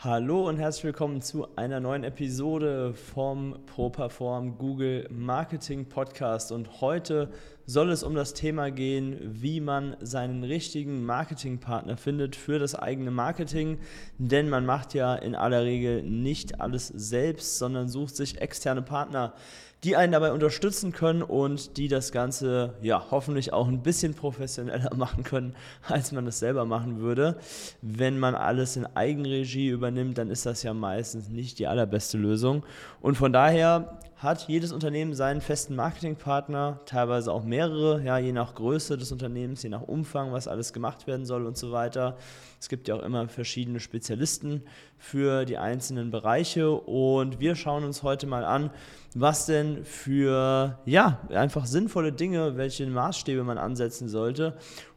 Hallo und herzlich willkommen zu einer neuen Episode vom ProPerform Google Marketing Podcast. Und heute soll es um das Thema gehen, wie man seinen richtigen Marketingpartner findet für das eigene Marketing. Denn man macht ja in aller Regel nicht alles selbst, sondern sucht sich externe Partner die einen dabei unterstützen können und die das Ganze ja hoffentlich auch ein bisschen professioneller machen können, als man es selber machen würde. Wenn man alles in Eigenregie übernimmt, dann ist das ja meistens nicht die allerbeste Lösung. Und von daher hat jedes Unternehmen seinen festen Marketingpartner, teilweise auch mehrere, ja, je nach Größe des Unternehmens, je nach Umfang, was alles gemacht werden soll und so weiter. Es gibt ja auch immer verschiedene Spezialisten für die einzelnen Bereiche und wir schauen uns heute mal an, was denn für, ja, einfach sinnvolle Dinge, welche Maßstäbe man ansetzen sollte,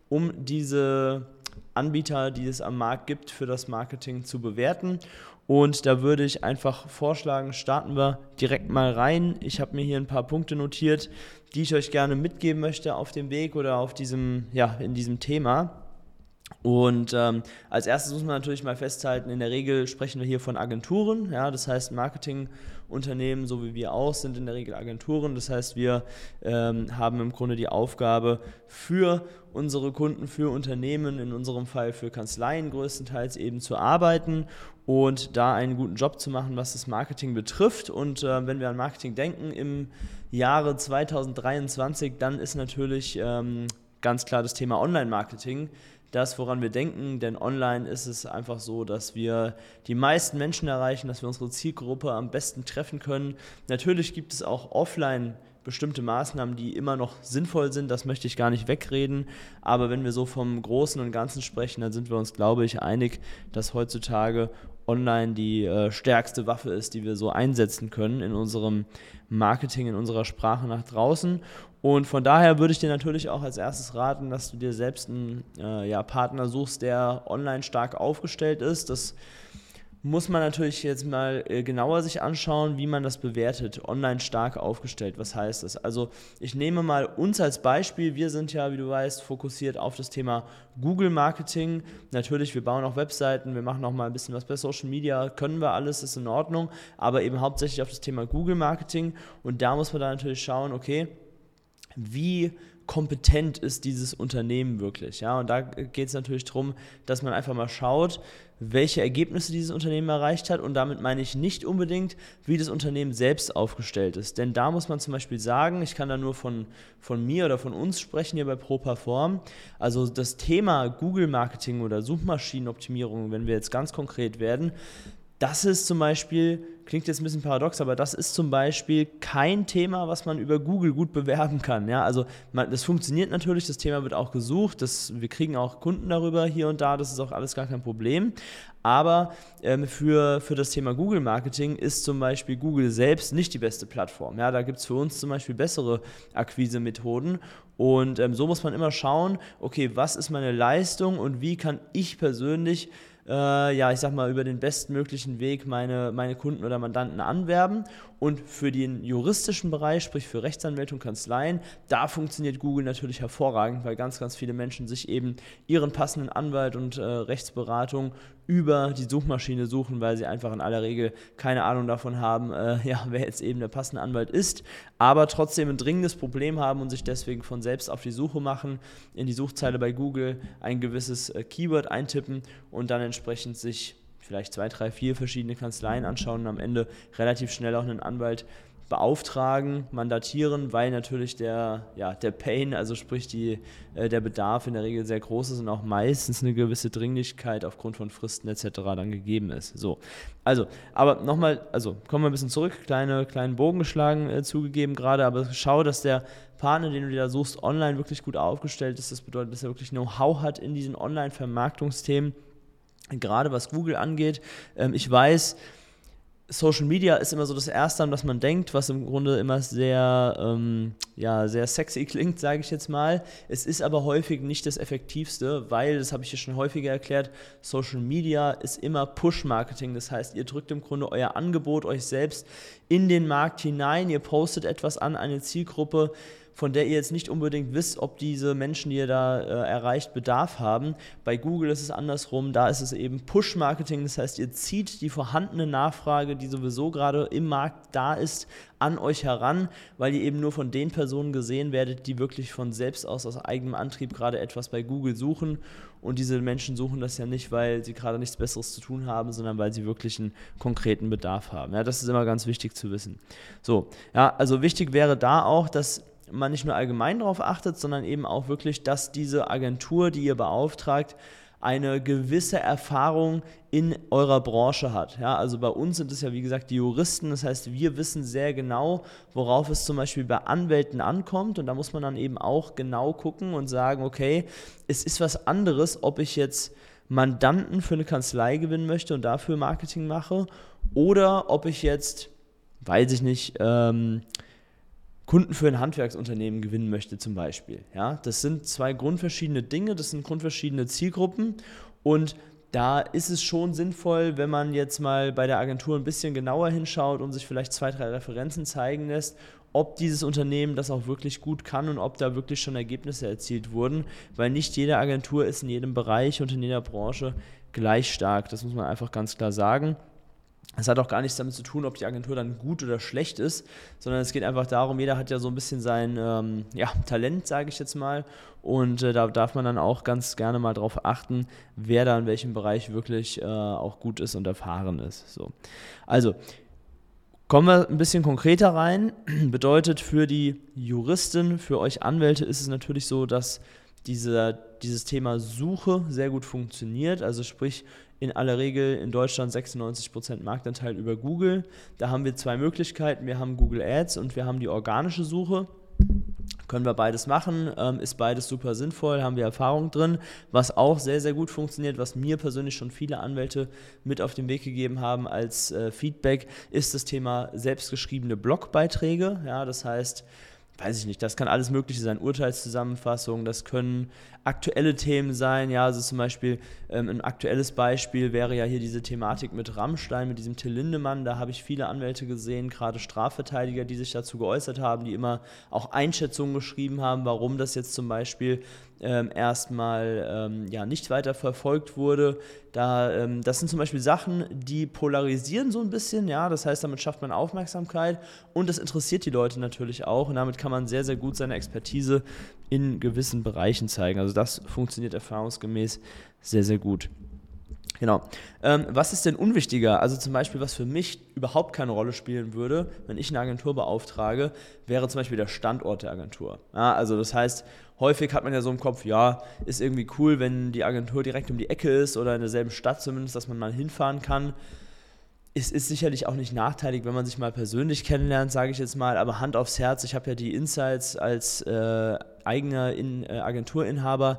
um diese Anbieter, die es am Markt gibt, für das Marketing zu bewerten und da würde ich einfach vorschlagen, starten wir direkt mal rein. Ich habe mir hier ein paar Punkte notiert, die ich euch gerne mitgeben möchte auf dem Weg oder auf diesem, ja, in diesem Thema. Und ähm, als erstes muss man natürlich mal festhalten, in der Regel sprechen wir hier von Agenturen. Ja, das heißt, Marketingunternehmen, so wie wir auch, sind in der Regel Agenturen. Das heißt, wir ähm, haben im Grunde die Aufgabe, für unsere Kunden, für Unternehmen, in unserem Fall für Kanzleien größtenteils eben zu arbeiten und da einen guten Job zu machen, was das Marketing betrifft. Und äh, wenn wir an Marketing denken im Jahre 2023, dann ist natürlich ähm, ganz klar das Thema Online-Marketing das, woran wir denken, denn online ist es einfach so, dass wir die meisten Menschen erreichen, dass wir unsere Zielgruppe am besten treffen können. Natürlich gibt es auch offline bestimmte Maßnahmen, die immer noch sinnvoll sind, das möchte ich gar nicht wegreden, aber wenn wir so vom Großen und Ganzen sprechen, dann sind wir uns, glaube ich, einig, dass heutzutage online die äh, stärkste Waffe ist, die wir so einsetzen können in unserem Marketing, in unserer Sprache nach draußen. Und von daher würde ich dir natürlich auch als erstes raten, dass du dir selbst einen äh, ja, Partner suchst, der online stark aufgestellt ist. Das muss man natürlich jetzt mal äh, genauer sich anschauen, wie man das bewertet. Online stark aufgestellt, was heißt das? Also ich nehme mal uns als Beispiel. Wir sind ja, wie du weißt, fokussiert auf das Thema Google Marketing. Natürlich, wir bauen auch Webseiten, wir machen auch mal ein bisschen was bei Social Media, können wir alles, ist in Ordnung, aber eben hauptsächlich auf das Thema Google Marketing. Und da muss man dann natürlich schauen, okay, wie kompetent ist dieses Unternehmen wirklich. Ja? Und da geht es natürlich darum, dass man einfach mal schaut, welche Ergebnisse dieses Unternehmen erreicht hat. Und damit meine ich nicht unbedingt, wie das Unternehmen selbst aufgestellt ist. Denn da muss man zum Beispiel sagen, ich kann da nur von, von mir oder von uns sprechen hier bei ProPerform. Also das Thema Google Marketing oder Suchmaschinenoptimierung, wenn wir jetzt ganz konkret werden, das ist zum Beispiel, klingt jetzt ein bisschen paradox, aber das ist zum Beispiel kein Thema, was man über Google gut bewerben kann. Ja, also man, das funktioniert natürlich, das Thema wird auch gesucht, das, wir kriegen auch Kunden darüber hier und da, das ist auch alles gar kein Problem. Aber ähm, für, für das Thema Google Marketing ist zum Beispiel Google selbst nicht die beste Plattform. Ja, da gibt es für uns zum Beispiel bessere Akquise-Methoden. Und ähm, so muss man immer schauen, okay, was ist meine Leistung und wie kann ich persönlich äh, ja, ich sag mal, über den bestmöglichen Weg meine, meine Kunden oder Mandanten anwerben. Und für den juristischen Bereich, sprich für Rechtsanwälte und Kanzleien, da funktioniert Google natürlich hervorragend, weil ganz, ganz viele Menschen sich eben ihren passenden Anwalt und äh, Rechtsberatung über die Suchmaschine suchen, weil sie einfach in aller Regel keine Ahnung davon haben, äh, ja, wer jetzt eben der passende Anwalt ist, aber trotzdem ein dringendes Problem haben und sich deswegen von selbst auf die Suche machen, in die Suchzeile bei Google ein gewisses äh, Keyword eintippen und dann entsprechend sich vielleicht zwei, drei, vier verschiedene Kanzleien anschauen und am Ende relativ schnell auch einen Anwalt beauftragen, mandatieren, weil natürlich der, ja, der Pain, also sprich die, äh, der Bedarf in der Regel sehr groß ist und auch meistens eine gewisse Dringlichkeit aufgrund von Fristen etc. dann gegeben ist. So, also, aber nochmal, also kommen wir ein bisschen zurück, kleine, kleinen Bogen geschlagen äh, zugegeben gerade, aber schau, dass der Partner, den du dir da suchst, online wirklich gut aufgestellt ist. Das bedeutet, dass er wirklich Know-how hat in diesen Online-Vermarktungsthemen gerade was Google angeht. Ähm, ich weiß, Social Media ist immer so das Erste, an was man denkt, was im Grunde immer sehr, ähm, ja, sehr sexy klingt, sage ich jetzt mal. Es ist aber häufig nicht das Effektivste, weil, das habe ich ja schon häufiger erklärt, Social Media ist immer Push-Marketing. Das heißt, ihr drückt im Grunde euer Angebot euch selbst in den Markt hinein, ihr postet etwas an eine Zielgruppe, von der ihr jetzt nicht unbedingt wisst, ob diese Menschen, die ihr da äh, erreicht, Bedarf haben. Bei Google ist es andersrum, da ist es eben Push-Marketing, das heißt, ihr zieht die vorhandene Nachfrage, die sowieso gerade im Markt da ist, an euch heran, weil ihr eben nur von den Personen gesehen werdet, die wirklich von selbst aus, aus eigenem Antrieb gerade etwas bei Google suchen. Und diese Menschen suchen das ja nicht, weil sie gerade nichts Besseres zu tun haben, sondern weil sie wirklich einen konkreten Bedarf haben. Ja, das ist immer ganz wichtig zu wissen. So, ja, also wichtig wäre da auch, dass man nicht nur allgemein darauf achtet, sondern eben auch wirklich, dass diese Agentur, die ihr beauftragt, eine gewisse Erfahrung in eurer Branche hat. Ja, also bei uns sind es ja wie gesagt die Juristen, das heißt, wir wissen sehr genau, worauf es zum Beispiel bei Anwälten ankommt und da muss man dann eben auch genau gucken und sagen, okay, es ist was anderes, ob ich jetzt Mandanten für eine Kanzlei gewinnen möchte und dafür Marketing mache oder ob ich jetzt, weiß ich nicht, ähm, Kunden für ein Handwerksunternehmen gewinnen möchte zum Beispiel. Ja, das sind zwei grundverschiedene Dinge, das sind grundverschiedene Zielgruppen und da ist es schon sinnvoll, wenn man jetzt mal bei der Agentur ein bisschen genauer hinschaut und sich vielleicht zwei, drei Referenzen zeigen lässt, ob dieses Unternehmen das auch wirklich gut kann und ob da wirklich schon Ergebnisse erzielt wurden, weil nicht jede Agentur ist in jedem Bereich und in jeder Branche gleich stark. Das muss man einfach ganz klar sagen. Es hat auch gar nichts damit zu tun, ob die Agentur dann gut oder schlecht ist, sondern es geht einfach darum, jeder hat ja so ein bisschen sein ähm, ja, Talent, sage ich jetzt mal. Und äh, da darf man dann auch ganz gerne mal darauf achten, wer da in welchem Bereich wirklich äh, auch gut ist und erfahren ist. So. Also, Kommen wir ein bisschen konkreter rein. Bedeutet für die Juristen, für euch Anwälte ist es natürlich so, dass diese, dieses Thema Suche sehr gut funktioniert. Also sprich, in aller Regel in Deutschland 96% Marktanteil über Google. Da haben wir zwei Möglichkeiten. Wir haben Google Ads und wir haben die organische Suche. Können wir beides machen, ähm, ist beides super sinnvoll, haben wir Erfahrung drin. Was auch sehr, sehr gut funktioniert, was mir persönlich schon viele Anwälte mit auf den Weg gegeben haben als äh, Feedback, ist das Thema selbstgeschriebene Blogbeiträge. Ja, das heißt, weiß ich nicht, das kann alles Mögliche sein, Urteilszusammenfassung, das können aktuelle Themen sein, ja, also zum Beispiel ähm, ein aktuelles Beispiel wäre ja hier diese Thematik mit Rammstein, mit diesem Till Lindemann, da habe ich viele Anwälte gesehen, gerade Strafverteidiger, die sich dazu geäußert haben, die immer auch Einschätzungen geschrieben haben, warum das jetzt zum Beispiel ähm, erstmal ähm, ja, nicht weiter verfolgt wurde. Da, ähm, das sind zum Beispiel Sachen, die polarisieren so ein bisschen, ja, das heißt, damit schafft man Aufmerksamkeit und das interessiert die Leute natürlich auch und damit kann man sehr, sehr gut seine Expertise in gewissen Bereichen zeigen. Also das funktioniert erfahrungsgemäß sehr, sehr gut. Genau. Ähm, was ist denn unwichtiger? Also zum Beispiel, was für mich überhaupt keine Rolle spielen würde, wenn ich eine Agentur beauftrage, wäre zum Beispiel der Standort der Agentur. Ja, also das heißt, häufig hat man ja so im Kopf, ja, ist irgendwie cool, wenn die Agentur direkt um die Ecke ist oder in derselben Stadt zumindest, dass man mal hinfahren kann. Es ist sicherlich auch nicht nachteilig, wenn man sich mal persönlich kennenlernt, sage ich jetzt mal, aber Hand aufs Herz, ich habe ja die Insights als äh, eigener in, äh, Agenturinhaber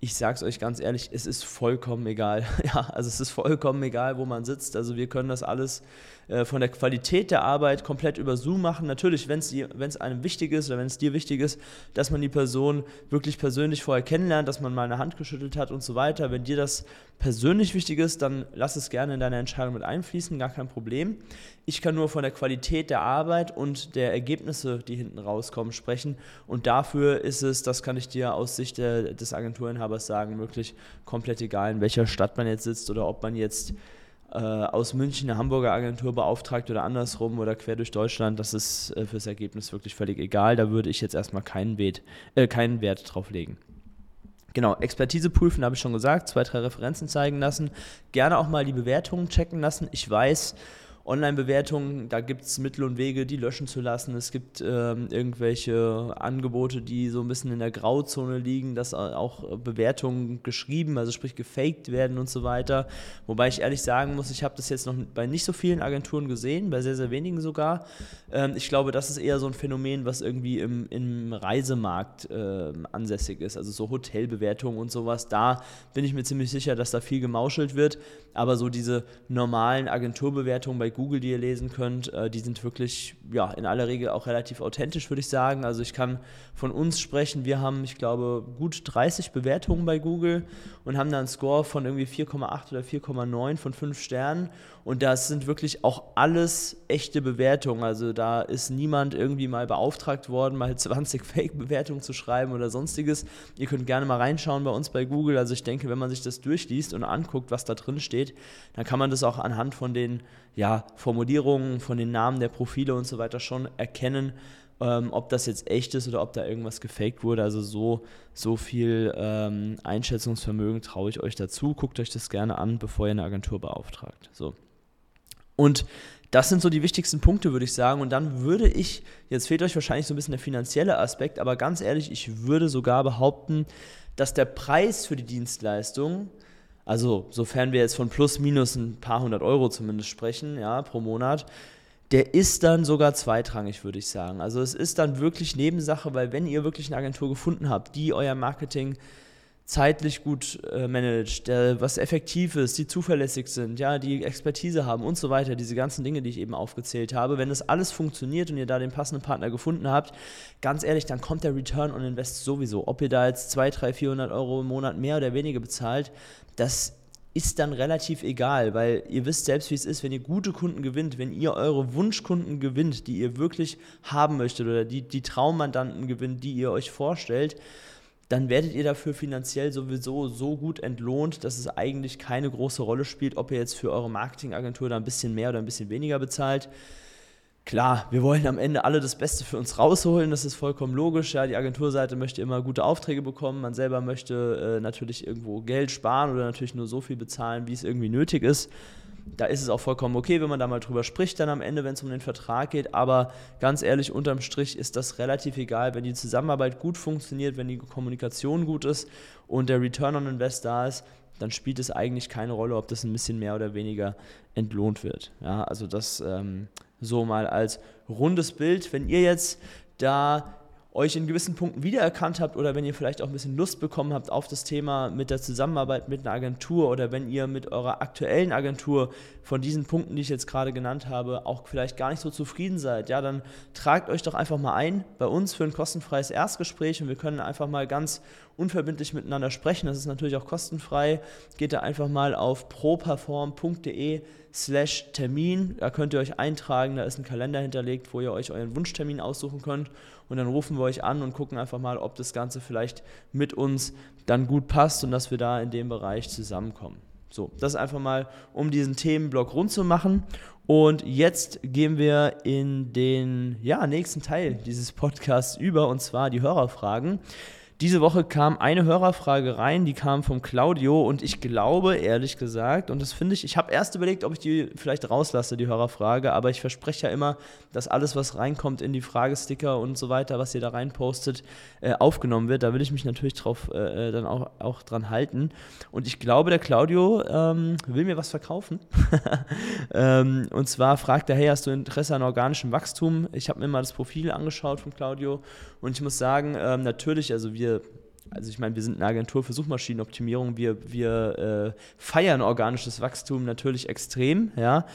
ich sage es euch ganz ehrlich, es ist vollkommen egal. Ja, also es ist vollkommen egal, wo man sitzt. Also wir können das alles äh, von der Qualität der Arbeit komplett über Zoom machen. Natürlich, wenn es einem wichtig ist oder wenn es dir wichtig ist, dass man die Person wirklich persönlich vorher kennenlernt, dass man mal eine Hand geschüttelt hat und so weiter. Wenn dir das persönlich wichtig ist, dann lass es gerne in deine Entscheidung mit einfließen, gar kein Problem. Ich kann nur von der Qualität der Arbeit und der Ergebnisse, die hinten rauskommen, sprechen. Und dafür ist es, das kann ich dir aus Sicht des Agenturinhabers sagen, wirklich komplett egal, in welcher Stadt man jetzt sitzt oder ob man jetzt äh, aus München eine Hamburger Agentur beauftragt oder andersrum oder quer durch Deutschland. Das ist äh, fürs Ergebnis wirklich völlig egal. Da würde ich jetzt erstmal keinen, Wert, äh, keinen Wert drauf legen. Genau, Expertise prüfen, habe ich schon gesagt, zwei, drei Referenzen zeigen lassen. Gerne auch mal die Bewertungen checken lassen. Ich weiß, Online-Bewertungen, da gibt es Mittel und Wege, die löschen zu lassen. Es gibt ähm, irgendwelche Angebote, die so ein bisschen in der Grauzone liegen, dass auch Bewertungen geschrieben, also sprich gefaked werden und so weiter. Wobei ich ehrlich sagen muss, ich habe das jetzt noch bei nicht so vielen Agenturen gesehen, bei sehr, sehr wenigen sogar. Ähm, ich glaube, das ist eher so ein Phänomen, was irgendwie im, im Reisemarkt äh, ansässig ist, also so Hotelbewertungen und sowas. Da bin ich mir ziemlich sicher, dass da viel gemauschelt wird. Aber so diese normalen Agenturbewertungen bei Google, die ihr lesen könnt, äh, die sind wirklich ja, in aller Regel auch relativ authentisch, würde ich sagen. Also ich kann von uns sprechen. Wir haben, ich glaube, gut 30 Bewertungen bei Google und haben da einen Score von irgendwie 4,8 oder 4,9 von 5 Sternen. Und das sind wirklich auch alles echte Bewertungen. Also da ist niemand irgendwie mal beauftragt worden, mal 20 Fake-Bewertungen zu schreiben oder sonstiges. Ihr könnt gerne mal reinschauen bei uns bei Google. Also ich denke, wenn man sich das durchliest und anguckt, was da drin steht, dann kann man das auch anhand von den ja, Formulierungen, von den Namen der Profile und so weiter schon erkennen, ähm, ob das jetzt echt ist oder ob da irgendwas gefaked wurde. Also so, so viel ähm, Einschätzungsvermögen traue ich euch dazu. Guckt euch das gerne an, bevor ihr eine Agentur beauftragt. So. Und das sind so die wichtigsten Punkte, würde ich sagen. Und dann würde ich, jetzt fehlt euch wahrscheinlich so ein bisschen der finanzielle Aspekt, aber ganz ehrlich, ich würde sogar behaupten, dass der Preis für die Dienstleistung, also sofern wir jetzt von plus minus ein paar hundert Euro zumindest sprechen, ja, pro Monat, der ist dann sogar zweitrangig, würde ich sagen. Also es ist dann wirklich Nebensache, weil wenn ihr wirklich eine Agentur gefunden habt, die euer Marketing zeitlich gut äh, managt, der, was effektiv ist, die zuverlässig sind, ja, die Expertise haben und so weiter, diese ganzen Dinge, die ich eben aufgezählt habe, wenn das alles funktioniert und ihr da den passenden Partner gefunden habt, ganz ehrlich, dann kommt der Return on Invest sowieso. Ob ihr da jetzt 200, 300, 400 Euro im Monat mehr oder weniger bezahlt, das ist dann relativ egal, weil ihr wisst selbst, wie es ist, wenn ihr gute Kunden gewinnt, wenn ihr eure Wunschkunden gewinnt, die ihr wirklich haben möchtet oder die, die Traummandanten gewinnt, die ihr euch vorstellt, dann werdet ihr dafür finanziell sowieso so gut entlohnt, dass es eigentlich keine große Rolle spielt, ob ihr jetzt für eure Marketingagentur da ein bisschen mehr oder ein bisschen weniger bezahlt. Klar, wir wollen am Ende alle das Beste für uns rausholen, das ist vollkommen logisch. Ja, die Agenturseite möchte immer gute Aufträge bekommen, man selber möchte äh, natürlich irgendwo Geld sparen oder natürlich nur so viel bezahlen, wie es irgendwie nötig ist. Da ist es auch vollkommen okay, wenn man da mal drüber spricht, dann am Ende, wenn es um den Vertrag geht. Aber ganz ehrlich, unterm Strich ist das relativ egal, wenn die Zusammenarbeit gut funktioniert, wenn die Kommunikation gut ist und der Return on Invest da ist, dann spielt es eigentlich keine Rolle, ob das ein bisschen mehr oder weniger entlohnt wird. Ja, also das ähm, so mal als rundes Bild. Wenn ihr jetzt da euch in gewissen Punkten wiedererkannt habt oder wenn ihr vielleicht auch ein bisschen Lust bekommen habt auf das Thema mit der Zusammenarbeit mit einer Agentur oder wenn ihr mit eurer aktuellen Agentur von diesen Punkten, die ich jetzt gerade genannt habe, auch vielleicht gar nicht so zufrieden seid, ja, dann tragt euch doch einfach mal ein bei uns für ein kostenfreies Erstgespräch und wir können einfach mal ganz unverbindlich miteinander sprechen. Das ist natürlich auch kostenfrei. Geht da einfach mal auf properform.de slash Termin. Da könnt ihr euch eintragen, da ist ein Kalender hinterlegt, wo ihr euch euren Wunschtermin aussuchen könnt. Und dann rufen wir euch an und gucken einfach mal, ob das Ganze vielleicht mit uns dann gut passt und dass wir da in dem Bereich zusammenkommen. So, das einfach mal, um diesen Themenblock rund zu machen. Und jetzt gehen wir in den ja, nächsten Teil dieses Podcasts über, und zwar die Hörerfragen. Diese Woche kam eine Hörerfrage rein, die kam vom Claudio und ich glaube, ehrlich gesagt, und das finde ich, ich habe erst überlegt, ob ich die vielleicht rauslasse, die Hörerfrage, aber ich verspreche ja immer, dass alles, was reinkommt in die Fragesticker und so weiter, was ihr da reinpostet, äh, aufgenommen wird. Da will ich mich natürlich drauf äh, äh dann auch, auch dran halten. Und ich glaube, der Claudio ähm, will mir was verkaufen. ähm, und zwar fragt er, hey, hast du Interesse an organischem Wachstum? Ich habe mir mal das Profil angeschaut von Claudio und ich muss sagen, ähm, natürlich, also wir wir, also ich meine, wir sind eine Agentur für Suchmaschinenoptimierung, wir, wir äh, feiern organisches Wachstum natürlich extrem, ja.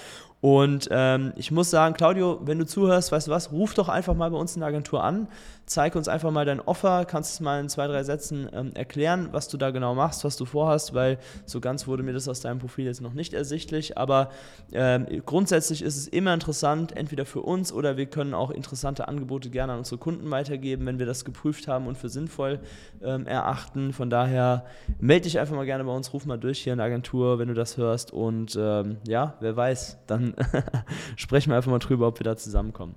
Und ähm, ich muss sagen, Claudio, wenn du zuhörst, weißt du was, ruf doch einfach mal bei uns in der Agentur an zeig uns einfach mal dein Offer, kannst es mal in zwei, drei Sätzen ähm, erklären, was du da genau machst, was du vorhast, weil so ganz wurde mir das aus deinem Profil jetzt noch nicht ersichtlich, aber ähm, grundsätzlich ist es immer interessant, entweder für uns oder wir können auch interessante Angebote gerne an unsere Kunden weitergeben, wenn wir das geprüft haben und für sinnvoll ähm, erachten. Von daher melde dich einfach mal gerne bei uns, ruf mal durch hier in der Agentur, wenn du das hörst und ähm, ja, wer weiß, dann sprechen wir einfach mal drüber, ob wir da zusammenkommen.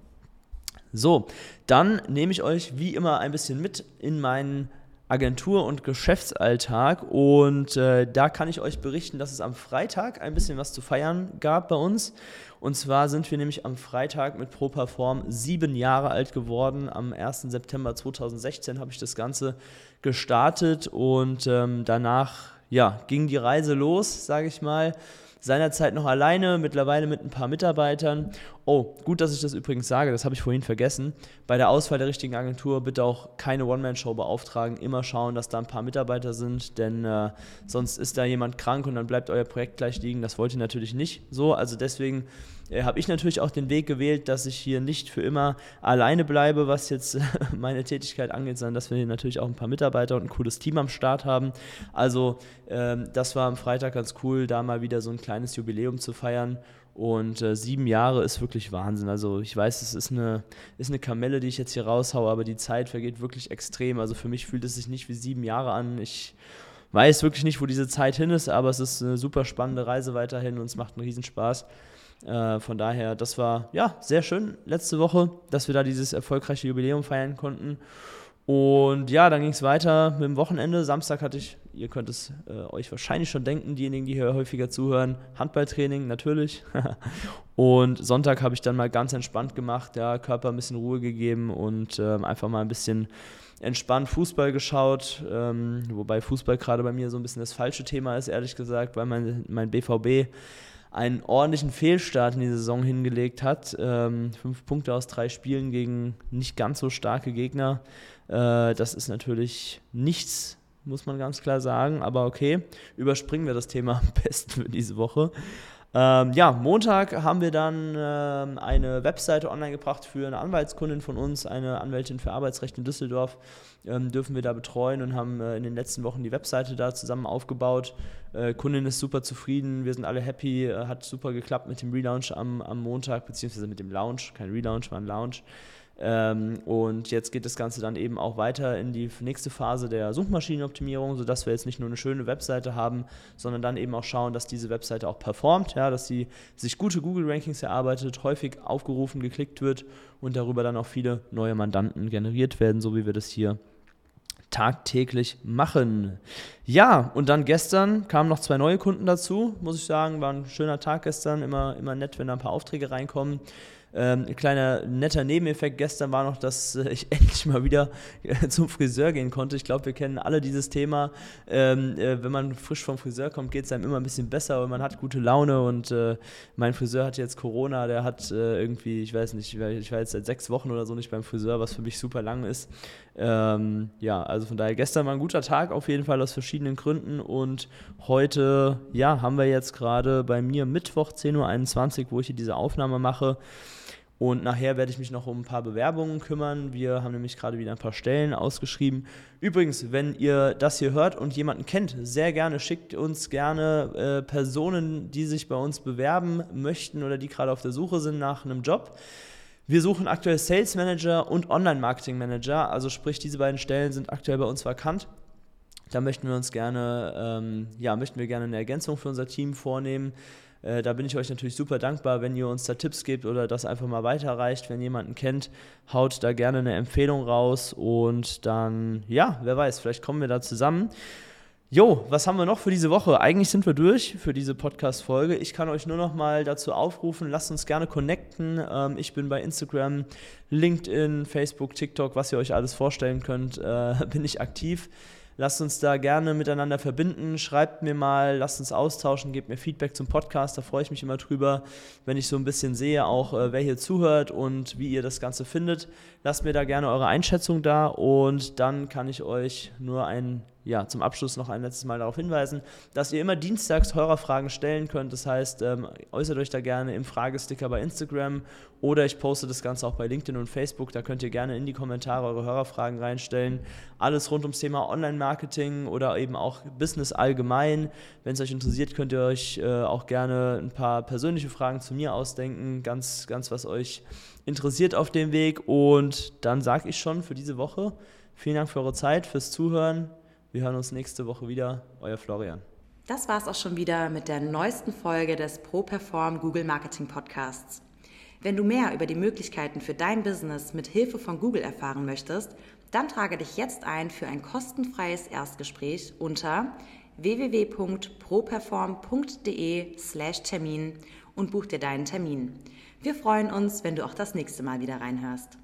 So, dann nehme ich euch wie immer ein bisschen mit in meinen Agentur- und Geschäftsalltag. Und äh, da kann ich euch berichten, dass es am Freitag ein bisschen was zu feiern gab bei uns. Und zwar sind wir nämlich am Freitag mit ProPerform sieben Jahre alt geworden. Am 1. September 2016 habe ich das Ganze gestartet und ähm, danach ja, ging die Reise los, sage ich mal seinerzeit noch alleine, mittlerweile mit ein paar Mitarbeitern. Oh, gut, dass ich das übrigens sage, das habe ich vorhin vergessen. Bei der Auswahl der richtigen Agentur bitte auch keine One-Man-Show beauftragen, immer schauen, dass da ein paar Mitarbeiter sind, denn äh, sonst ist da jemand krank und dann bleibt euer Projekt gleich liegen. Das wollt ihr natürlich nicht so. Also deswegen äh, habe ich natürlich auch den Weg gewählt, dass ich hier nicht für immer alleine bleibe, was jetzt meine Tätigkeit angeht, sondern dass wir hier natürlich auch ein paar Mitarbeiter und ein cooles Team am Start haben. Also ähm, das war am Freitag ganz cool, da mal wieder so ein kleines Jubiläum zu feiern. Und äh, sieben Jahre ist wirklich Wahnsinn. Also ich weiß, es ist eine, ist eine Kamelle, die ich jetzt hier raushaue, aber die Zeit vergeht wirklich extrem. Also für mich fühlt es sich nicht wie sieben Jahre an. Ich weiß wirklich nicht, wo diese Zeit hin ist, aber es ist eine super spannende Reise weiterhin und es macht einen Riesenspaß. Äh, von daher, das war ja sehr schön letzte Woche, dass wir da dieses erfolgreiche Jubiläum feiern konnten. Und ja, dann ging es weiter mit dem Wochenende. Samstag hatte ich, ihr könnt es äh, euch wahrscheinlich schon denken, diejenigen, die hier häufiger zuhören, Handballtraining natürlich. und Sonntag habe ich dann mal ganz entspannt gemacht, ja, Körper ein bisschen Ruhe gegeben und äh, einfach mal ein bisschen entspannt Fußball geschaut. Ähm, wobei Fußball gerade bei mir so ein bisschen das falsche Thema ist, ehrlich gesagt, weil mein, mein BVB einen ordentlichen Fehlstart in die Saison hingelegt hat. Ähm, fünf Punkte aus drei Spielen gegen nicht ganz so starke Gegner. Äh, das ist natürlich nichts, muss man ganz klar sagen. Aber okay, überspringen wir das Thema am besten für diese Woche. Ähm, ja, Montag haben wir dann ähm, eine Webseite online gebracht für eine Anwaltskundin von uns, eine Anwältin für Arbeitsrecht in Düsseldorf, ähm, dürfen wir da betreuen und haben äh, in den letzten Wochen die Webseite da zusammen aufgebaut. Äh, Kundin ist super zufrieden, wir sind alle happy, äh, hat super geklappt mit dem Relaunch am, am Montag, beziehungsweise mit dem Launch, kein Relaunch, war ein Launch. Ähm, und jetzt geht das Ganze dann eben auch weiter in die nächste Phase der Suchmaschinenoptimierung, sodass wir jetzt nicht nur eine schöne Webseite haben, sondern dann eben auch schauen, dass diese Webseite auch performt, ja, dass sie sich gute Google-Rankings erarbeitet, häufig aufgerufen, geklickt wird und darüber dann auch viele neue Mandanten generiert werden, so wie wir das hier tagtäglich machen. Ja, und dann gestern kamen noch zwei neue Kunden dazu, muss ich sagen. War ein schöner Tag gestern, immer, immer nett, wenn da ein paar Aufträge reinkommen. Ähm, ein kleiner netter Nebeneffekt gestern war noch, dass äh, ich endlich mal wieder äh, zum Friseur gehen konnte. Ich glaube, wir kennen alle dieses Thema. Ähm, äh, wenn man frisch vom Friseur kommt, geht es einem immer ein bisschen besser und man hat gute Laune. Und äh, mein Friseur hat jetzt Corona, der hat äh, irgendwie, ich weiß nicht, ich war jetzt seit sechs Wochen oder so nicht beim Friseur, was für mich super lang ist. Ähm, ja, also von daher, gestern war ein guter Tag auf jeden Fall aus verschiedenen Gründen. Und heute, ja, haben wir jetzt gerade bei mir Mittwoch 10.21 Uhr, wo ich hier diese Aufnahme mache. Und nachher werde ich mich noch um ein paar Bewerbungen kümmern. Wir haben nämlich gerade wieder ein paar Stellen ausgeschrieben. Übrigens, wenn ihr das hier hört und jemanden kennt, sehr gerne schickt uns gerne äh, Personen, die sich bei uns bewerben möchten oder die gerade auf der Suche sind nach einem Job. Wir suchen aktuell Sales Manager und Online Marketing Manager, also sprich, diese beiden Stellen sind aktuell bei uns vakant. Da möchten wir uns gerne, ähm, ja, möchten wir gerne eine Ergänzung für unser Team vornehmen. Äh, da bin ich euch natürlich super dankbar, wenn ihr uns da Tipps gebt oder das einfach mal weiterreicht. Wenn jemanden kennt, haut da gerne eine Empfehlung raus und dann, ja, wer weiß, vielleicht kommen wir da zusammen. Jo, was haben wir noch für diese Woche? Eigentlich sind wir durch für diese Podcast-Folge. Ich kann euch nur noch mal dazu aufrufen, lasst uns gerne connecten. Ähm, ich bin bei Instagram, LinkedIn, Facebook, TikTok, was ihr euch alles vorstellen könnt, äh, bin ich aktiv. Lasst uns da gerne miteinander verbinden. Schreibt mir mal, lasst uns austauschen, gebt mir Feedback zum Podcast. Da freue ich mich immer drüber, wenn ich so ein bisschen sehe, auch äh, wer hier zuhört und wie ihr das Ganze findet. Lasst mir da gerne eure Einschätzung da und dann kann ich euch nur ein ja, zum Abschluss noch ein letztes Mal darauf hinweisen, dass ihr immer dienstags Hörerfragen stellen könnt. Das heißt, ähm, äußert euch da gerne im Fragesticker bei Instagram oder ich poste das Ganze auch bei LinkedIn und Facebook. Da könnt ihr gerne in die Kommentare eure Hörerfragen reinstellen. Alles rund ums Thema Online-Marketing oder eben auch Business allgemein. Wenn es euch interessiert, könnt ihr euch äh, auch gerne ein paar persönliche Fragen zu mir ausdenken. Ganz, ganz was euch interessiert auf dem Weg. Und dann sage ich schon für diese Woche, vielen Dank für eure Zeit, fürs Zuhören. Wir hören uns nächste Woche wieder. Euer Florian. Das war es auch schon wieder mit der neuesten Folge des ProPerform Google Marketing Podcasts. Wenn du mehr über die Möglichkeiten für dein Business mit Hilfe von Google erfahren möchtest, dann trage dich jetzt ein für ein kostenfreies Erstgespräch unter www.properform.de/termin und buch dir deinen Termin. Wir freuen uns, wenn du auch das nächste Mal wieder reinhörst.